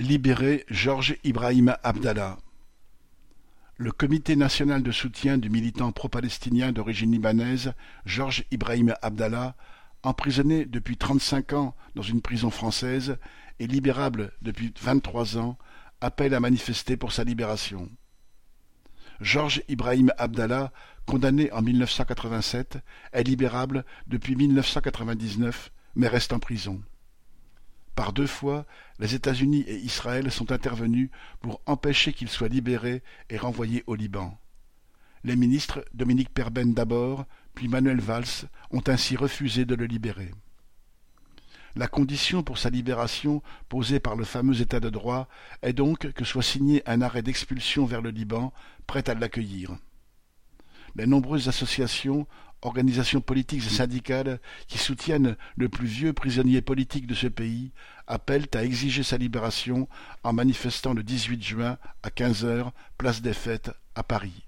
Libérer Georges Ibrahim Abdallah. Le Comité national de soutien du militant pro-palestinien d'origine libanaise Georges Ibrahim Abdallah, emprisonné depuis trente-cinq ans dans une prison française et libérable depuis vingt-trois ans, appelle à manifester pour sa libération. Georges Ibrahim Abdallah, condamné en 1987, est libérable depuis 1999 mais reste en prison. Par deux fois, les États-Unis et Israël sont intervenus pour empêcher qu'il soit libéré et renvoyé au Liban. Les ministres Dominique Perben d'abord, puis Manuel Valls ont ainsi refusé de le libérer. La condition pour sa libération, posée par le fameux État de droit, est donc que soit signé un arrêt d'expulsion vers le Liban, prêt à l'accueillir. Les nombreuses associations, organisations politiques et syndicales qui soutiennent le plus vieux prisonnier politique de ce pays appellent à exiger sa libération en manifestant le 18 juin à 15 heures place des Fêtes à Paris.